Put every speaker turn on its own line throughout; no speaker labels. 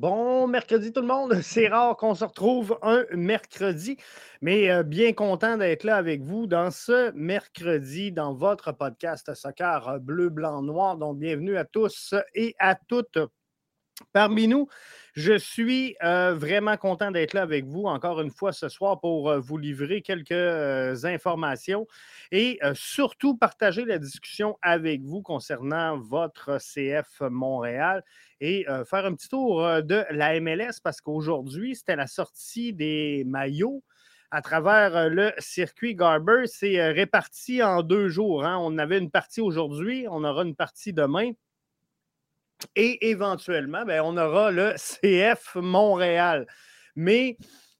Bon mercredi tout le monde. C'est rare qu'on se retrouve un mercredi, mais euh, bien content d'être là avec vous dans ce mercredi dans votre podcast Soccer bleu, blanc, noir. Donc bienvenue à tous et à toutes parmi nous. Je suis euh, vraiment content d'être là avec vous encore une fois ce soir pour euh, vous livrer quelques euh, informations et surtout partager la discussion avec vous concernant votre CF Montréal et faire un petit tour de la MLS parce qu'aujourd'hui, c'était la sortie des maillots à travers le circuit Garber. C'est réparti en deux jours. Hein. On avait une partie aujourd'hui, on aura une partie demain. Et éventuellement, ben, on aura le CF Montréal. Mais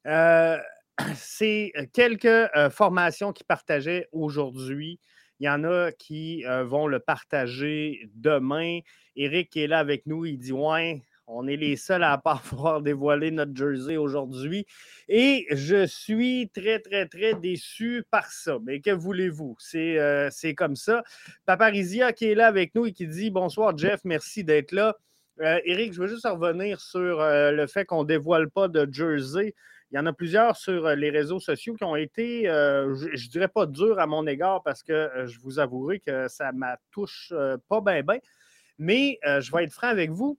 euh, c'est quelques euh, formations qui partageaient aujourd'hui. Il y en a qui euh, vont le partager demain. Eric est là avec nous. Il dit Ouais, on est les seuls à pas pouvoir dévoiler notre jersey aujourd'hui. Et je suis très, très, très déçu par ça. Mais que voulez-vous? C'est euh, comme ça. Paparizia qui est là avec nous et qui dit Bonsoir, Jeff, merci d'être là. Eric, euh, je veux juste revenir sur euh, le fait qu'on ne dévoile pas de jersey. Il y en a plusieurs sur les réseaux sociaux qui ont été, je, ne dirais pas durs à mon égard parce que je vous avouerai que ça ne touche pas bien, bien. Mais je vais être franc avec vous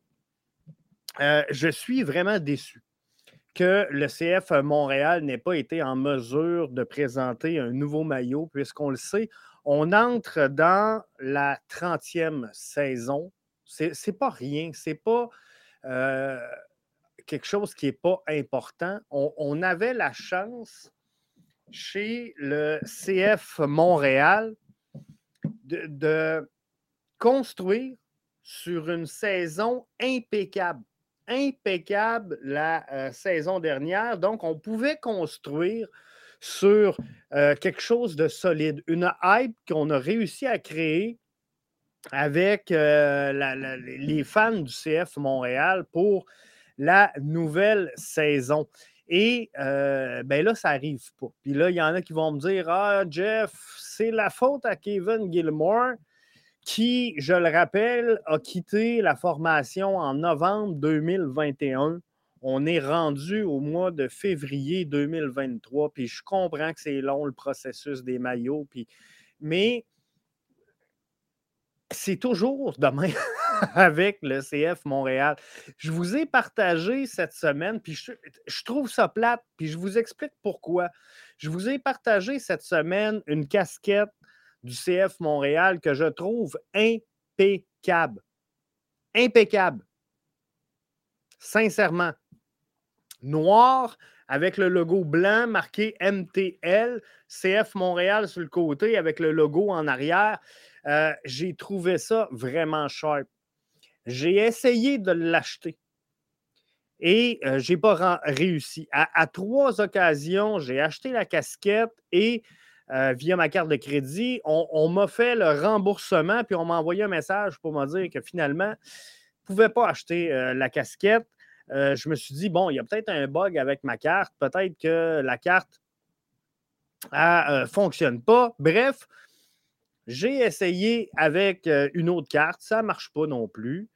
euh, je suis vraiment déçu que le CF Montréal n'ait pas été en mesure de présenter un nouveau maillot, puisqu'on le sait, on entre dans la 30e saison. C'est pas rien, c'est pas euh, quelque chose qui n'est pas important. On, avait la chance chez le CF Montréal de construire sur une saison impeccable impeccable la euh, saison dernière. Donc, on pouvait construire sur euh, quelque chose de solide, une hype qu'on a réussi à créer avec euh, les fans du CF Montréal pour la nouvelle saison. Et ben là, ça n'arrive pas. Puis là, il y en a qui vont me dire Ah, Jeff, c'est la faute à Kevin Gilmore qui, je le rappelle, a quitté la formation en novembre 2021. On est rendu au mois de février 2023, puis je comprends que c'est long le processus des maillots, puis... mais c'est toujours demain avec le CF Montréal. Je vous ai partagé cette semaine, puis je, je, trouve ça plate, puis je vous explique pourquoi. Je vous ai partagé cette semaine une casquette du CF Montréal que je trouve impeccable. Impeccable. Sincèrement. Noir avec le logo blanc marqué MTL, CF Montréal sur le côté avec le logo en arrière. Euh, j'ai trouvé ça vraiment sharp. J'ai essayé de l'acheter et euh, je n'ai pas réussi. à, trois occasions, j'ai acheté la casquette et euh, via ma carte de crédit. On, m'a fait le remboursement, puis on m'a envoyé un message pour me dire que finalement, je ne pouvais pas acheter euh, la casquette. Euh, je me suis dit, bon, il y a peut-être un bug avec ma carte, peut-être que la carte ne fonctionne pas. Bref, j'ai essayé avec une autre carte, ça ne marche pas non plus.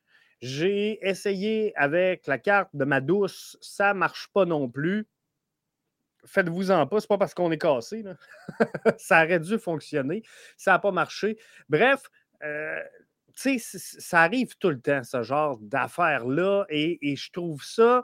J'ai essayé avec la carte de ma douce, ça ne marche pas non plus faites-vous-en pas, c'est pas parce qu'on est cassé. ça aurait dû fonctionner. Ça n'a pas marché. Bref, euh, tu sais, ça arrive tout le temps, ce genre d'affaires-là, et, je trouve ça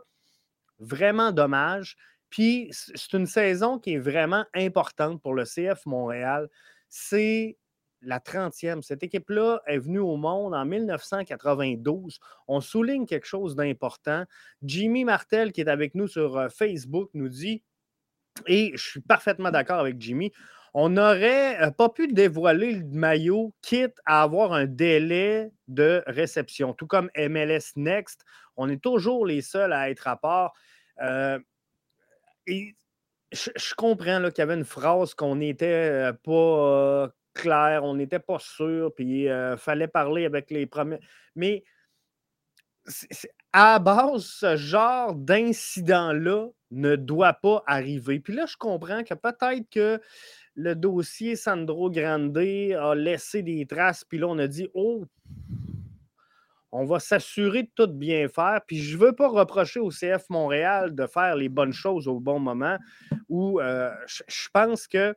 vraiment dommage. Puis, c'est une saison qui est vraiment importante pour le CF Montréal. C'est la 30e. Cette équipe-là est venue au monde en 1992. On souligne quelque chose d'important. Jimmy Martel, qui est avec nous sur euh, Facebook, nous dit et je suis parfaitement d'accord avec Jimmy. On n'aurait euh, pas pu dévoiler le maillot, quitte à avoir un délai de réception. Tout comme MLS Next, on est toujours les seuls à être à part. Euh, je, comprends qu'il y avait une phrase qu'on n'était euh, pas clair, on n'était pas sûr, puis il fallait parler avec les premiers. Mais à base, ce genre d'incident-là ne doit pas arriver. Puis là, je comprends que peut-être que le dossier Sandro Grande a laissé des traces, puis là, on a dit Oh, On va s'assurer de tout bien faire. Puis je ne veux pas reprocher au CF Montréal de faire les bonnes choses au bon moment. Ou euh, je pense que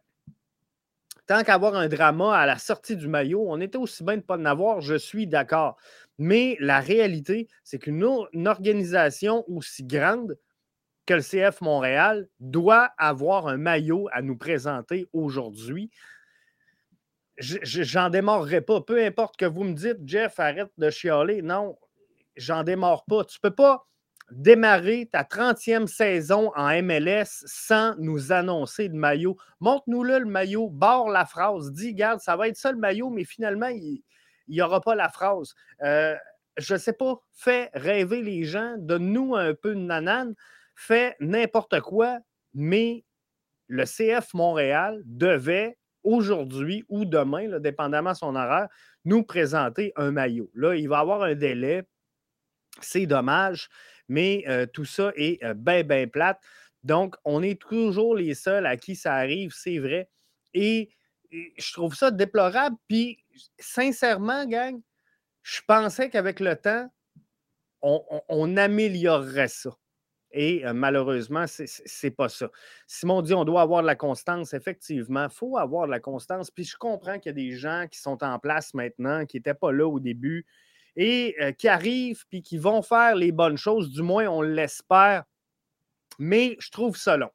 tant qu'avoir un drama à la sortie du maillot, on était aussi bien de ne pas en avoir, je suis d'accord. Mais la réalité, c'est qu'une organisation aussi grande que le CF Montréal doit avoir un maillot à nous présenter aujourd'hui. J'en démarrerai pas. Peu importe que vous me dites, Jeff, arrête de chialer. Non, j'en démarre pas. Tu peux pas démarrer ta 30e saison en MLS sans nous annoncer le maillot. Montre-nous-le, le maillot, barre la phrase, dis, garde, ça va être ça le maillot, mais finalement, il n'y aura pas la phrase. Euh, je ne sais pas, fais rêver les gens, donne-nous un peu de nanane, fais n'importe quoi, mais le CF Montréal devait aujourd'hui ou demain, dépendamment de son horaire, nous présenter un maillot. Là, il va avoir un délai. C'est dommage mais tout ça est bien, bien plate. Donc, on est toujours les seuls à qui ça arrive, c'est vrai. Et, je trouve ça déplorable. Puis, sincèrement, gang, je pensais qu'avec le temps, on, améliorerait ça. Et malheureusement, ce n'est pas ça. Simon dit on doit avoir de la constance. Effectivement, il faut avoir de la constance. Puis je comprends qu'il y a des gens qui sont en place maintenant, qui n'étaient pas là au début, et qui arrivent puis qui vont faire les bonnes choses, du moins on l'espère. Mais je trouve ça long.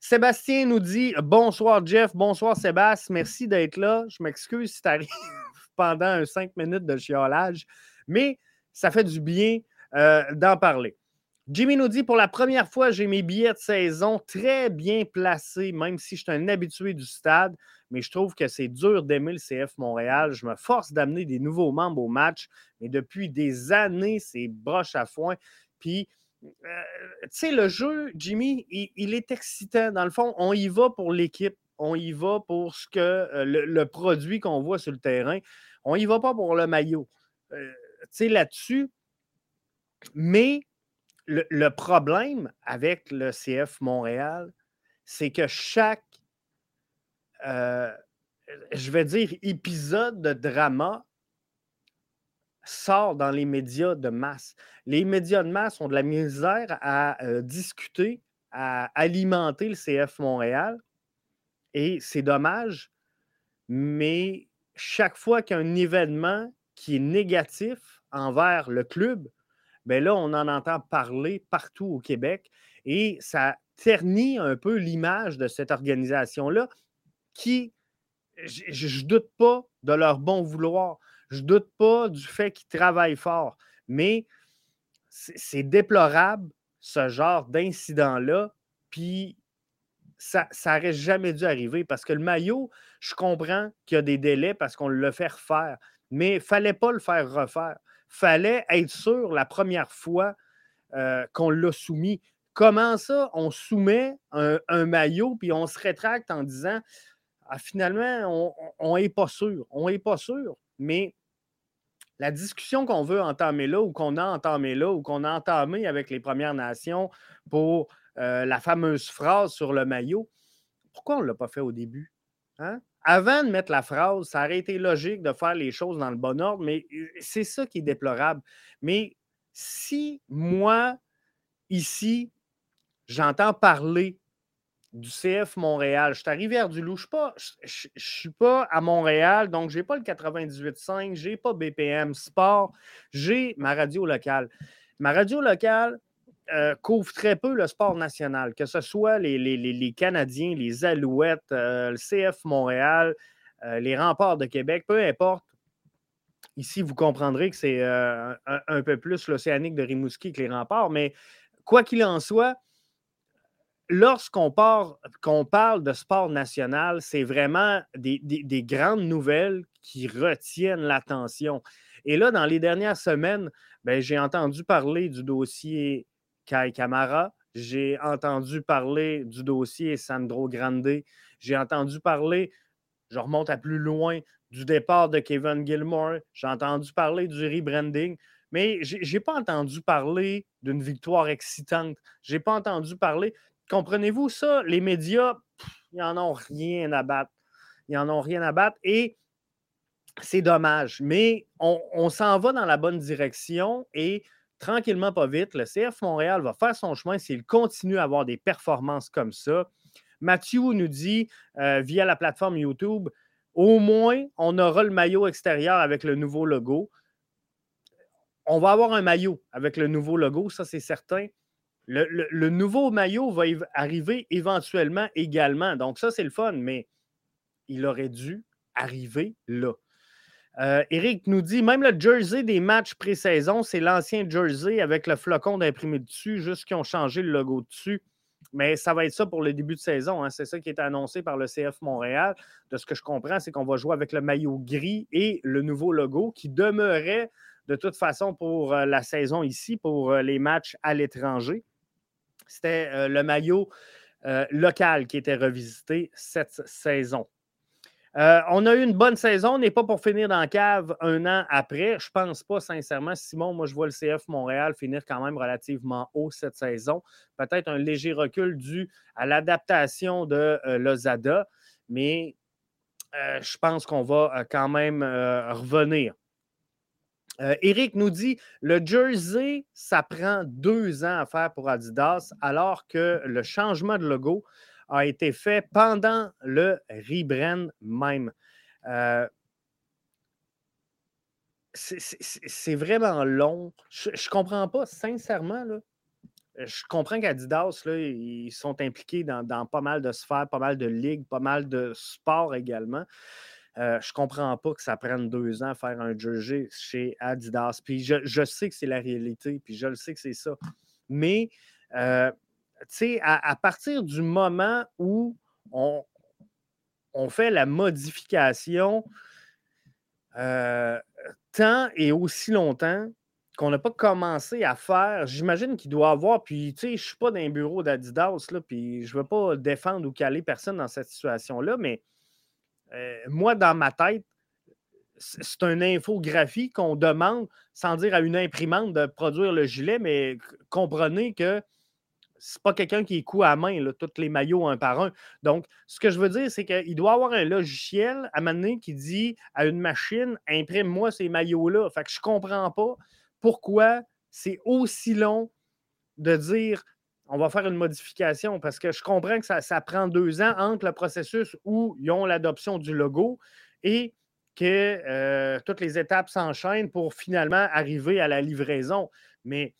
Sébastien nous dit Bonsoir Jeff, bonsoir Sébastien, merci d'être là. Je m'excuse si tu arrives pendant cinq minutes de chiolage, mais ça fait du bien d'en parler. Jimmy nous dit pour la première fois, j'ai mes billets de saison très bien placés, même si je suis un habitué du stade mais je trouve que c'est dur d'aimer le CF Montréal. Je me force d'amener des nouveaux membres au match, mais depuis des années, c'est broche à foin. Puis, euh, tu sais, le jeu, Jimmy, il, est excitant. Dans le fond, on y va pour l'équipe, on y va pour ce que euh, le, produit qu'on voit sur le terrain. On y va pas pour le maillot. Euh, tu sais, là-dessus. Mais le problème avec le CF Montréal, c'est que chaque euh, je vais dire, épisode de drama sort dans les médias de masse. Les médias de masse ont de la misère à euh, discuter, à alimenter le CF Montréal. Et c'est dommage, mais chaque fois qu'il y a un événement qui est négatif envers le club, ben là, on en entend parler partout au Québec et ça ternit un peu l'image de cette organisation-là qui, je ne doute pas de leur bon vouloir, je ne doute pas du fait qu'ils travaillent fort, mais c'est déplorable ce genre d'incident-là, puis ça n'aurait jamais dû arriver parce que le maillot, je comprends qu'il y a des délais parce qu'on le fait refaire, mais il ne fallait pas le faire refaire. Fallait être sûr la première fois euh, qu'on l'a soumis. Comment ça, on soumet un, maillot puis on se rétracte en disant ah, finalement, on n'est pas sûr. On n'est pas sûr. Mais la discussion qu'on veut entamer là, ou qu'on a entamé là, ou qu'on a entamé avec les Premières Nations pour euh, la fameuse phrase sur le maillot, pourquoi on ne l'a pas fait au début? Hein? Avant de mettre la phrase, ça aurait été logique de faire les choses dans le bon ordre, mais c'est ça qui est déplorable. Mais si moi, ici, j'entends parler du CF Montréal. Je suis à Rivière-du-Loup. Je ne suis, pas à Montréal, donc je n'ai pas le 98.5, je n'ai pas BPM Sport, j'ai ma radio locale. Ma radio locale euh, couvre très peu le sport national, que ce soit les, Canadiens, les Alouettes, euh, le CF Montréal, euh, les remparts de Québec, peu importe. Ici, vous comprendrez que c'est un, un, peu plus l'océanique de Rimouski que les remparts, mais quoi qu'il en soit, lorsqu'on parle de sport national, c'est vraiment des, grandes nouvelles qui retiennent l'attention. Et là, dans les dernières semaines, ben, j'ai entendu parler du dossier Kai Kamara, j'ai entendu parler du dossier Sandro Grande, j'ai entendu parler, je remonte à plus loin, du départ de Kevin Gilmore, j'ai entendu parler du rebranding, mais je n'ai pas entendu parler d'une victoire excitante. Je n'ai pas entendu parler. Comprenez-vous ça? Les médias, ils n'en ont rien à battre. Ils n'en ont rien à battre. Et c'est dommage, mais on, s'en va dans la bonne direction et tranquillement, pas vite, le CF Montréal va faire son chemin s'il continue à avoir des performances comme ça. Mathieu nous dit euh, via la plateforme YouTube, au moins, on aura le maillot extérieur avec le nouveau logo. On va avoir un maillot avec le nouveau logo, ça c'est certain. Le, nouveau maillot va arriver éventuellement également. Donc, ça, c'est le fun, mais il aurait dû arriver là. Euh, Eric nous dit même le jersey des matchs pré-saison, c'est l'ancien jersey avec le flocon d'imprimé dessus, juste qu'ils ont changé le logo dessus. Mais ça va être ça pour le début de saison. Hein. C'est ça qui est annoncé par le CF Montréal. De ce que je comprends, c'est qu'on va jouer avec le maillot gris et le nouveau logo qui demeurait de toute façon pour euh, la saison ici, pour euh, les matchs à l'étranger. C'était euh, le maillot local qui était revisité cette saison. On a eu une bonne saison. On n'est pas pour finir dans la cave un an après. Je ne pense pas, sincèrement. Simon, moi, je vois le CF Montréal finir quand même relativement haut cette saison. Peut-être un léger recul dû à l'adaptation de Lozada, mais je pense qu'on va quand même revenir. Eric euh, nous dit le jersey, ça prend deux ans à faire pour Adidas, alors que le changement de logo a été fait pendant le rebrand même. Euh, c'est vraiment long. Je ne comprends pas, sincèrement. Là, je comprends qu'Adidas, ils sont impliqués dans, pas mal de sphères, pas mal de ligues, pas mal de sports également. Euh, je comprends pas que ça prenne deux ans à faire un jersey chez Adidas. Puis je, sais que c'est la réalité, puis je le sais que c'est ça. Mais, euh, sais, à, partir du moment où on, fait la modification euh, tant et aussi longtemps qu'on n'a pas commencé à faire, j'imagine qu'il doit avoir, puis tu sais, je ne suis pas dans un bureau d'Adidas, puis je ne veux pas défendre ou caler personne dans cette situation-là, mais euh, moi, dans ma tête, c'est une infographie qu'on demande, sans dire à une imprimante de produire le gilet, mais comprenez que c'est pas quelqu'un qui est à main, tous les maillots un par un. Donc, ce que je veux dire, c'est qu'il doit avoir un logiciel à un qui dit à une machine imprime-moi ces maillots-là. Fait que je comprends pas pourquoi c'est aussi long de dire on va faire une modification parce que je comprends que ça, prend deux ans entre le processus où ils ont l'adoption du logo et que euh, toutes les étapes s'enchaînent pour finalement arriver à la livraison. Mais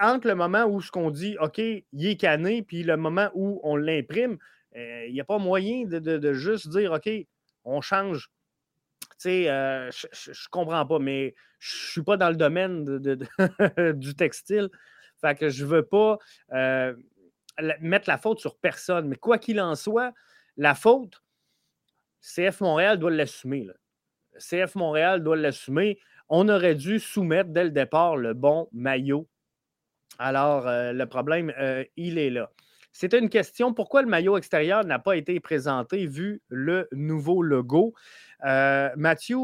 entre le moment où ce qu'on dit, OK, il est canné, puis le moment où on l'imprime, euh, il n'y a pas moyen de, juste dire, OK, on change. Euh, je ne comprends pas, mais je ne suis pas dans le domaine du textile. Fait que je ne veux pas euh, mettre la faute sur personne. Mais quoi qu'il en soit, la faute, CF Montréal doit l'assumer. CF Montréal doit l'assumer. On aurait dû soumettre dès le départ le bon maillot. Alors, euh, le problème, euh, il est là. C'était une question. Pourquoi le maillot extérieur n'a pas été présenté vu le nouveau logo? Mathieu,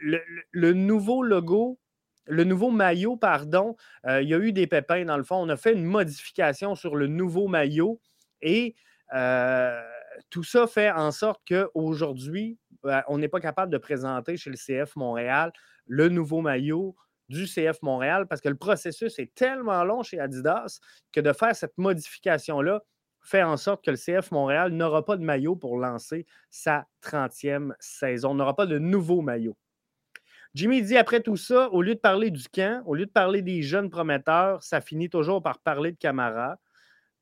le, nouveau logo le nouveau maillot, pardon, euh, il y a eu des pépins dans le fond. On a fait une modification sur le nouveau maillot et euh, tout ça fait en sorte qu'aujourd'hui, ben, on n'est pas capable de présenter chez le CF Montréal le nouveau maillot du CF Montréal parce que le processus est tellement long chez Adidas que de faire cette modification-là fait en sorte que le CF Montréal n'aura pas de maillot pour lancer sa 30e saison. On n'aura pas de nouveau maillot. Jimmy dit après tout ça, au lieu de parler du camp, au lieu de parler des jeunes prometteurs, ça finit toujours par parler de Camara,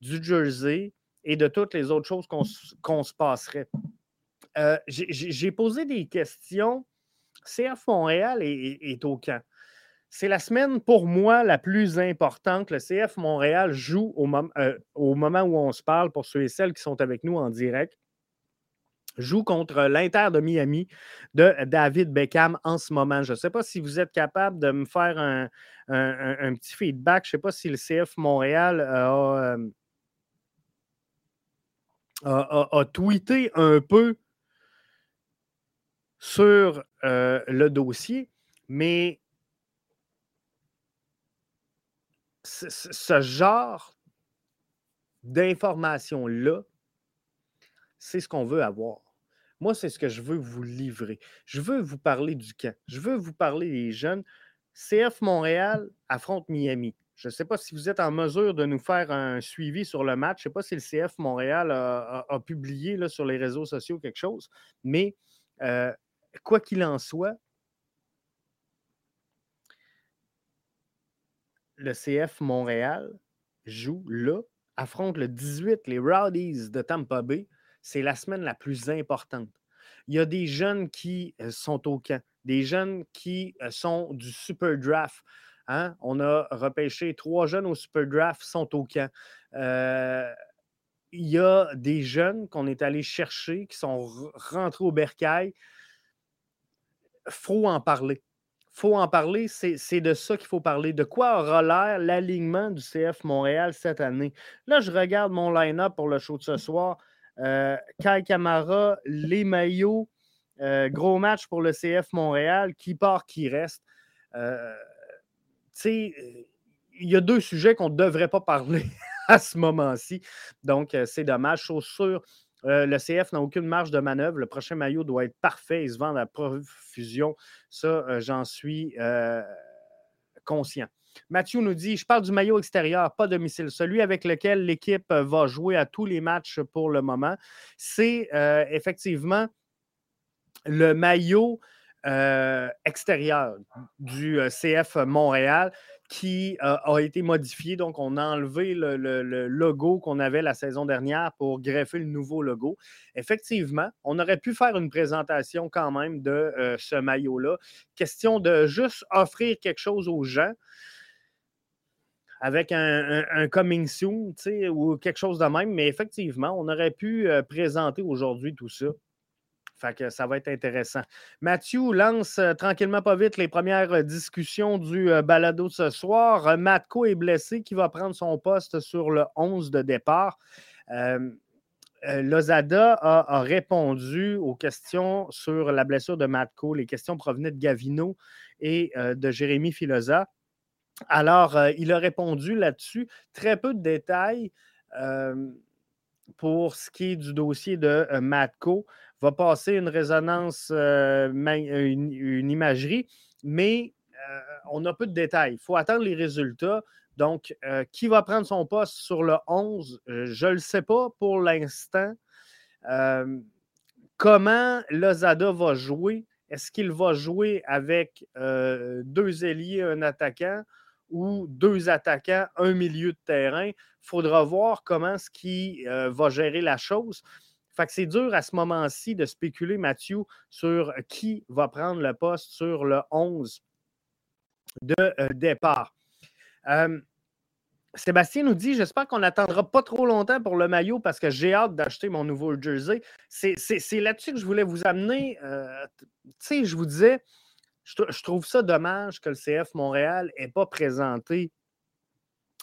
du Jersey et de toutes les autres choses qu'on se passerait. Euh, j'ai posé des questions. CF Montréal est, au camp. C'est la semaine pour moi la plus importante. Le CF Montréal joue au, euh, au moment où on se parle pour ceux et celles qui sont avec nous en direct joue contre l'Inter de Miami de David Beckham en ce moment. Je ne sais pas si vous êtes capable de me faire un, petit feedback. Je ne sais pas si le CF Montréal a, euh, tweeté un peu sur euh, le dossier, mais ce genre d'informations-là, c'est ce qu'on veut avoir. Moi, c'est ce que je veux vous livrer. Je veux vous parler du camp. Je veux vous parler des jeunes. CF Montréal affronte Miami. Je ne sais pas si vous êtes en mesure de nous faire un suivi sur le match. Je ne sais pas si le CF Montréal a, publié sur les réseaux sociaux quelque chose, mais euh, quoi qu'il en soit, le CF Montréal joue là, affronte le 18, les Rowdies de Tampa Bay. C'est la semaine la plus importante. Il y a des jeunes qui euh, sont au camp, des jeunes qui euh, sont du Super Draft. Hein. On a repêché trois jeunes au Super Draft, sont au camp. Euh, il y a des jeunes qu'on est allé chercher, qui sont rentrés au bercail. Il faut en parler faut en parler, c'est de ça qu'il faut parler. De quoi aura l'air l'alignement du CF Montréal cette année? Là, je regarde mon line-up pour le show de ce soir. Euh, Kai Camara, les maillots, euh, gros match pour le CF Montréal, qui part, qui reste. Euh, tu sais, il y a deux sujets qu'on ne devrait pas parler à ce moment-ci. Donc, c'est dommage. Chaussures euh, le CF n'a aucune marge de manœuvre. Le prochain maillot doit être parfait. Il se vend à profusion. Ça, euh, j'en suis euh, conscient. Mathieu nous dit Je parle du maillot extérieur, pas domicile. Celui avec lequel l'équipe va jouer à tous les matchs pour le moment. C'est effectivement le maillot extérieur du CF Montréal qui euh, a été modifié. Donc, on a enlevé le, logo qu'on avait la saison dernière pour greffer le nouveau logo. Effectivement, on aurait pu faire une présentation quand même de euh, ce maillot-là. Question de juste offrir quelque chose aux gens avec un, coming soon, ou quelque chose de même. Mais effectivement, on aurait pu euh, présenter aujourd'hui tout ça que ça va être intéressant. Mathieu lance euh, tranquillement pas vite les premières euh, discussions du euh, balado de ce soir. Matko est blessé qui va prendre son poste sur le 11 de départ. Lozada a, répondu aux questions sur la blessure de Matko. Les questions provenaient de Gavino et de Jérémy Filosa. Alors, il a répondu là-dessus. Très peu de détails pour ce qui est du dossier de Matko va passer une résonance, euh, une, imagerie, mais euh, on a peu de détails. Il faut attendre les résultats. Donc, euh, qui va prendre son poste sur le 11? je ne le sais pas pour l'instant. comment Lozada va jouer? Est-ce qu'il va jouer avec deux ailiers, un attaquant ou deux attaquants, un milieu de terrain? Il faudra voir comment ce qui va gérer la chose. Fait que c'est dur à ce moment-ci de spéculer, Mathieu, sur qui va prendre le poste sur le 11 de euh, départ. Sébastien nous dit J'espère qu'on n'attendra pas trop longtemps pour le maillot parce que j'ai hâte d'acheter mon nouveau jersey. C'est là-dessus que je voulais vous amener. Euh, tu sais, je vous disais, je, je, trouve ça dommage que le CF Montréal n'ait pas présenté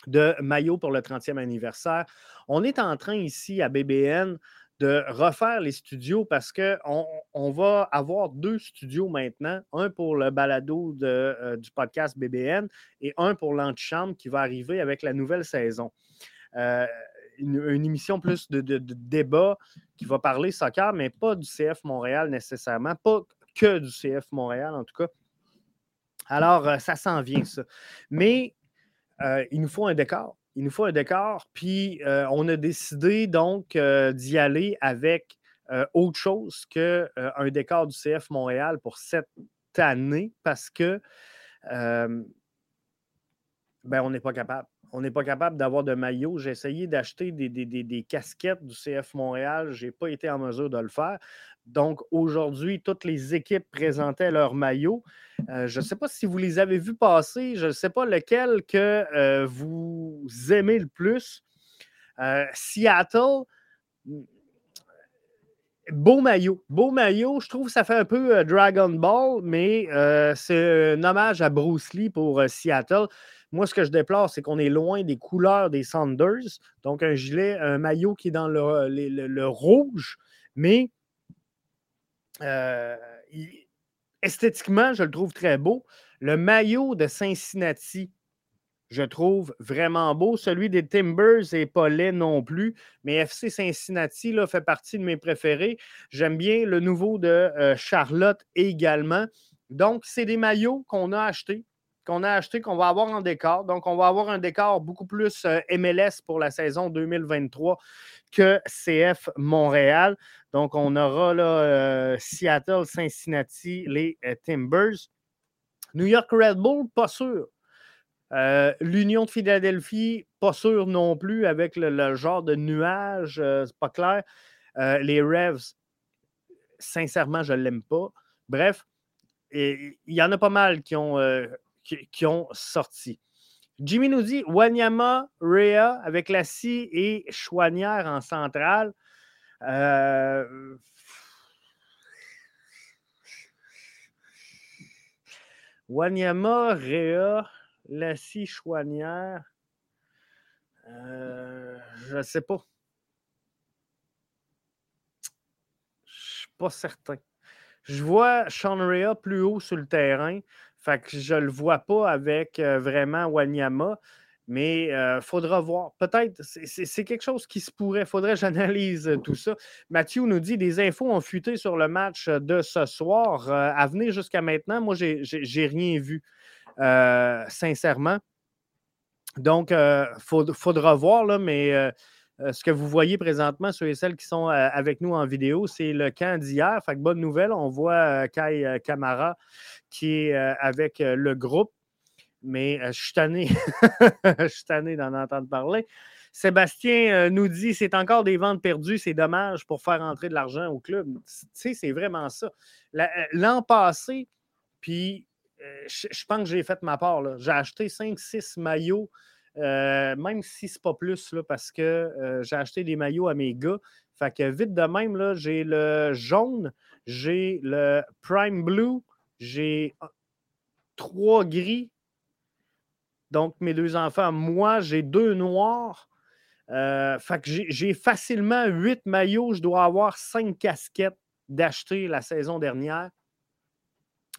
de maillot pour le 30e anniversaire. On est en train ici à BBN de refaire les studios parce qu'on on va avoir deux studios maintenant, un pour le balado euh, du podcast BBN et un pour l'antichambre qui va arriver avec la nouvelle saison. Euh, une, émission plus de, débat qui va parler soccer, mais pas du CF Montréal nécessairement, pas que du CF Montréal en tout cas. Alors, euh, ça s'en vient, ça. Mais il nous faut un décor il nous faut un décor. Puis euh, on a décidé donc euh, d'y aller avec euh, autre chose qu'un décor du CF Montréal pour cette année parce que ben, on n'est pas capable. On n'est pas capable d'avoir de maillot. J'ai essayé d'acheter des, casquettes du CF Montréal. Je n'ai pas été en mesure de le faire. Donc, aujourd'hui, toutes les équipes présentaient leurs maillots. Euh, je ne sais pas si vous les avez vus passer. Je ne sais pas lequel que euh, vous aimez le plus. Euh, Seattle, beau maillot. Beau maillot. Je trouve que ça fait un peu Dragon Ball, mais c'est un hommage à Bruce Lee pour Seattle. Moi, ce que je déplore, c'est qu'on est loin des couleurs des Sanders. Donc, un gilet, un maillot qui est dans le rouge, mais euh, esthétiquement, je le trouve très beau. Le maillot de Cincinnati, je trouve vraiment beau. Celui des Timbers n'est pas laid non plus, mais FC Cincinnati là, fait partie de mes préférés. J'aime bien le nouveau de euh, Charlotte également. Donc, c'est des maillots qu'on a achetés, qu'on a achetés, qu'on va avoir en décor. Donc, on va avoir un décor beaucoup plus euh, MLS pour la saison 2023 que CF Montréal. Donc, on aura là, euh, Seattle, Cincinnati, les Timbers. New York Red Bull, pas sûr. Euh, L'Union de Philadelphie, pas sûr non plus avec le, genre de nuage, euh, c'est pas clair. Euh, les Revs, sincèrement, je ne l'aime pas. Bref, il y en a pas mal qui ont, qui, ont sorti. Jimmy nous dit Wanyama, Rhea avec la scie et Chouanière en centrale. Wanyama, Rhea, Lassie Chouanière. Euh, je ne sais pas. Je ne suis pas certain. Je vois Sean Rea plus haut sur le terrain. Fait que je ne le vois pas avec euh, vraiment Wanyama. Mais il euh, faudra voir. Peut-être, c'est quelque chose qui se pourrait. Faudrait que j'analyse tout ça. Mathieu nous dit des infos ont fuité sur le match de ce soir. à venir jusqu'à maintenant, moi, je n'ai rien vu. Euh, sincèrement. Donc, il euh, faudra voir, là, mais euh, ce que vous voyez présentement, ceux et celles qui sont avec nous en vidéo, c'est le camp d'hier. Fait que bonne nouvelle, on voit Kai Kamara qui est avec le groupe. Mais je suis tanné. je suis tanné d'en entendre parler. Sébastien nous dit c'est encore des ventes perdues, c'est dommage pour faire entrer de l'argent au club. Tu sais, c'est vraiment ça. L'an passé, puis euh, je, pense que j'ai fait ma part. J'ai acheté 5-6 maillots, euh, même si c'est pas plus, là, parce que euh, j'ai acheté des maillots à mes gars. Fait que vite de même, j'ai le jaune, j'ai le prime blue, j'ai trois gris. Donc, mes deux enfants, moi, j'ai deux noirs. j'ai facilement huit maillots. Je dois avoir cinq casquettes d'acheter la saison dernière.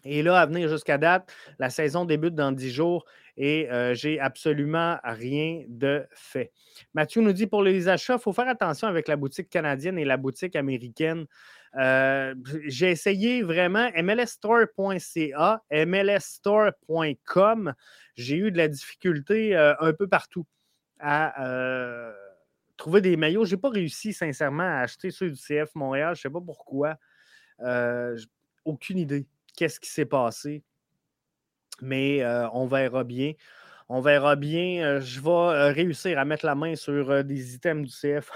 Et là, à venir jusqu'à date, la saison débute dans 10 jours et euh, j'ai absolument rien de fait. Mathieu nous dit pour les achats, il faut faire attention avec la boutique canadienne et la boutique américaine. J'ai essayé vraiment mlsstore.ca, mlsstore.com. J'ai eu de la difficulté un peu partout à trouver des maillots. Je n'ai pas réussi sincèrement à acheter ceux du CF Montréal. Je ne sais pas pourquoi. aucune idée qu'est-ce qui s'est passé. Mais on verra bien. On verra bien. Je vais réussir à mettre la main sur des items du CF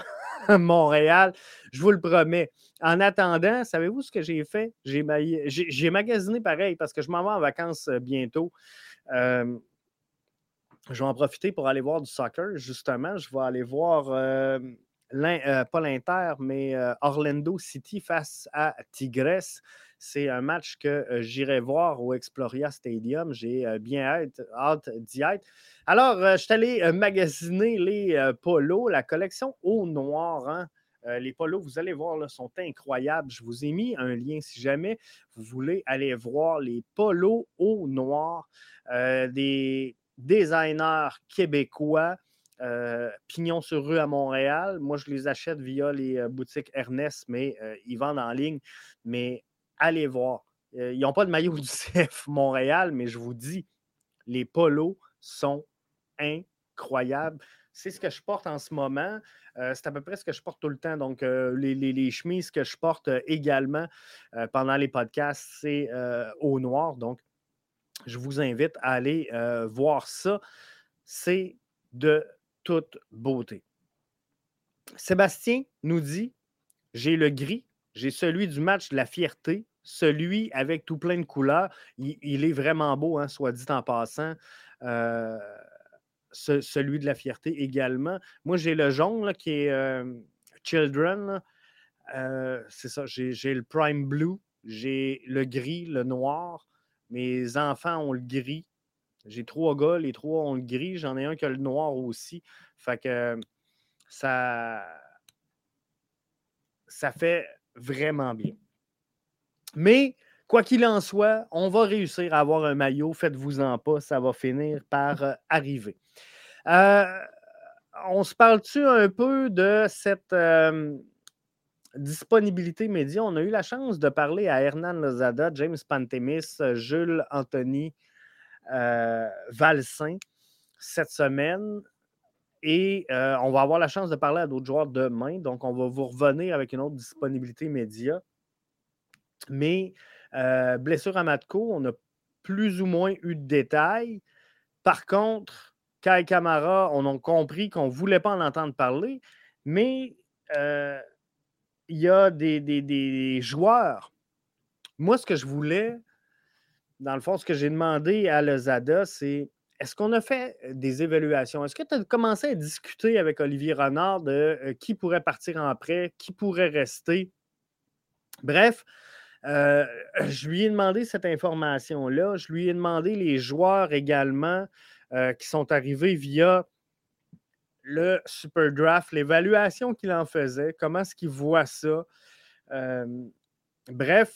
Montréal. Je vous le promets. En attendant, savez-vous ce que j'ai fait? J'ai magasiné pareil parce que je m'en vais en vacances bientôt. je vais en profiter pour aller voir du soccer, justement. Je vais aller voir, pas l'Inter, mais Orlando City face à Tigres. C'est un match que euh, j'irai voir au Exploria Stadium. J'ai euh, bien hâte, d'y être. Alors, euh, je suis allé magasiner les polos, la collection au noir. Hein. les polos, vous allez voir, là, sont incroyables. Je vous ai mis un lien si jamais vous voulez aller voir les polos au noir des designers québécois. pignon sur rue à Montréal. Moi, je les achète via les boutiques Ernest, mais ils vendent en ligne. Mais allez voir. Euh, ils n'ont pas de maillot du CF Montréal, mais je vous dis, les polos sont incroyables. C'est ce que je porte en ce moment. Euh, c'est à peu près ce que je porte tout le temps. Donc, euh, les, chemises que je porte également pendant les podcasts, c'est au noir. Donc, je vous invite à aller voir ça. C'est de toute beauté. Sébastien nous dit J'ai le gris j'ai celui du match de la fierté, celui avec tout plein de couleurs. Il, est vraiment beau, hein, soit dit en passant. Euh, celui de la fierté également. Moi, j'ai le jaune qui est euh, Children. Euh, c'est ça, j'ai le Prime Blue, j'ai le gris, le noir. Mes enfants ont le gris. J'ai trois gars, les trois ont le gris. J'en ai un qui a le noir aussi. Fait ça, ça fait vraiment bien. Mais quoi qu'il en soit, on va réussir à avoir un maillot. Faites-vous-en pas, ça va finir par euh, arriver. on se parle-tu un peu de cette disponibilité média? On a eu la chance de parler à Hernan Lozada, James Pantemis, Jules Anthony Valsin cette semaine. Et on va avoir la chance de parler à d'autres joueurs demain. Donc, on va vous revenir avec une autre disponibilité média. Mais blessure à Matko, on a plus ou moins eu de détails. Par contre, Kai Kamara, on a compris qu'on ne voulait pas en entendre parler, mais il y a des, joueurs. Moi, ce que je voulais, dans le fond, ce que j'ai demandé à Lozada, c'est est-ce qu'on a fait des évaluations? Est-ce que tu as commencé à discuter avec Olivier Renard de qui pourrait partir en prêt, qui pourrait rester? Bref, je lui ai demandé cette information-là. Je lui ai demandé les joueurs également qui sont arrivés via le Super Draft, l'évaluation qu'il en faisait, comment est-ce qu'il voit ça. bref,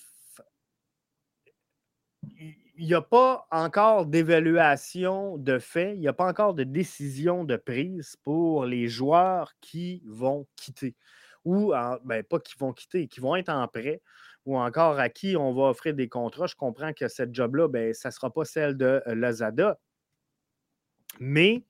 il n'y a pas encore d'évaluation de fait, il n'y a pas encore de décision de prise pour les joueurs qui vont quitter. Ou, ben, pas qui vont quitter, qui vont être en prêt, ou encore à qui on va offrir des contrats. Je comprends que cette job-là, ben, ça ne sera pas celle de Lazada, mais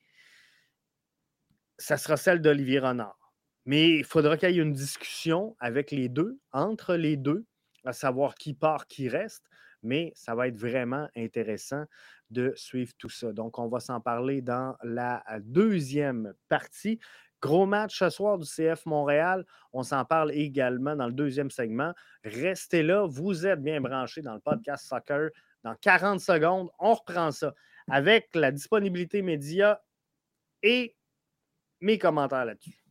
ça sera celle d'Olivier Renard. Mais il faudra qu'il y ait une discussion avec les deux, entre les deux, à savoir qui part, qui reste mais ça va être vraiment intéressant de suivre tout ça. Donc, on va s'en parler dans la deuxième partie. Gros match ce soir du CF Montréal. On s'en parle également dans le deuxième segment. Restez là, vous êtes bien branchés dans le podcast Soccer. Dans 40 secondes, on reprend ça avec la disponibilité média et mes commentaires là-dessus.